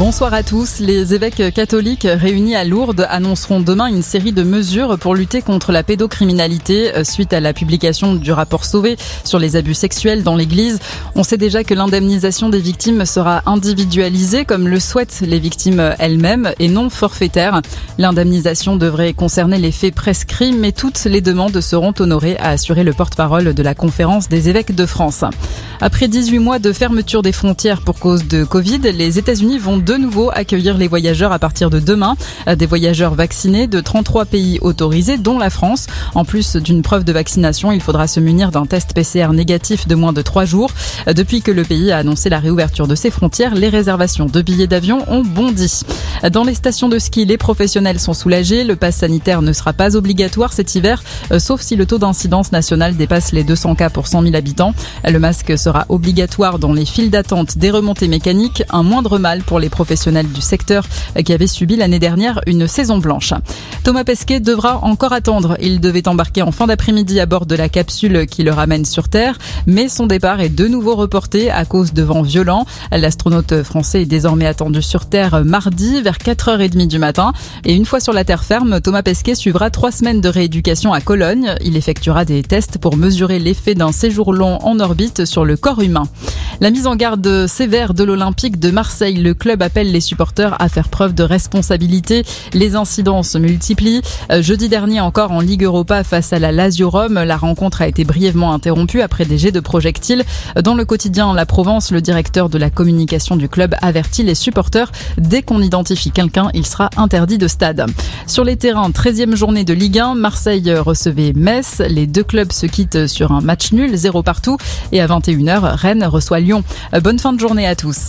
Bonsoir à tous. Les évêques catholiques réunis à Lourdes annonceront demain une série de mesures pour lutter contre la pédocriminalité euh, suite à la publication du rapport Sauvé sur les abus sexuels dans l'église. On sait déjà que l'indemnisation des victimes sera individualisée comme le souhaitent les victimes elles-mêmes et non forfaitaire. L'indemnisation devrait concerner les faits prescrits mais toutes les demandes seront honorées, a assuré le porte-parole de la conférence des évêques de France. Après 18 mois de fermeture des frontières pour cause de Covid, les États-Unis vont de nouveau accueillir les voyageurs à partir de demain. Des voyageurs vaccinés de 33 pays autorisés, dont la France. En plus d'une preuve de vaccination, il faudra se munir d'un test PCR négatif de moins de 3 jours. Depuis que le pays a annoncé la réouverture de ses frontières, les réservations de billets d'avion ont bondi. Dans les stations de ski, les professionnels sont soulagés. Le pass sanitaire ne sera pas obligatoire cet hiver, euh, sauf si le taux d'incidence national dépasse les 200 cas pour 100 000 habitants. Le masque obligatoire dans les files d'attente des remontées mécaniques, un moindre mal pour les professionnels du secteur qui subi l'année dernière une saison blanche. Thomas Pesquet devra encore attendre. Il devait embarquer en fin d'après-midi à bord de la capsule qui le ramène sur Terre, mais son départ est de nouveau reporté à cause de vents violents. L'astronaute français est désormais attendu sur Terre mardi vers 4h30 du matin. Et une fois sur la terre ferme, Thomas Pesquet suivra trois semaines de rééducation à Cologne. Il effectuera des tests pour mesurer l'effet d'un séjour long en orbite sur le corps humain. La mise en garde sévère de l'Olympique de Marseille. Le club appelle les supporters à faire preuve de responsabilité. Les incidents se multiplient. Euh, jeudi dernier encore en Ligue Europa face à la Lazio Rome, la rencontre a été brièvement interrompue après des jets de projectiles. Dans le quotidien La Provence, le directeur de la communication du club avertit les supporters dès qu'on identifie quelqu'un, il sera interdit de stade. Sur les terrains, 13e journée de Ligue 1, Marseille recevait Metz. Les deux clubs se quittent sur un match nul, zéro partout. Et à 21h, Rennes reçoit Lyon. Bonne fin de journée à tous.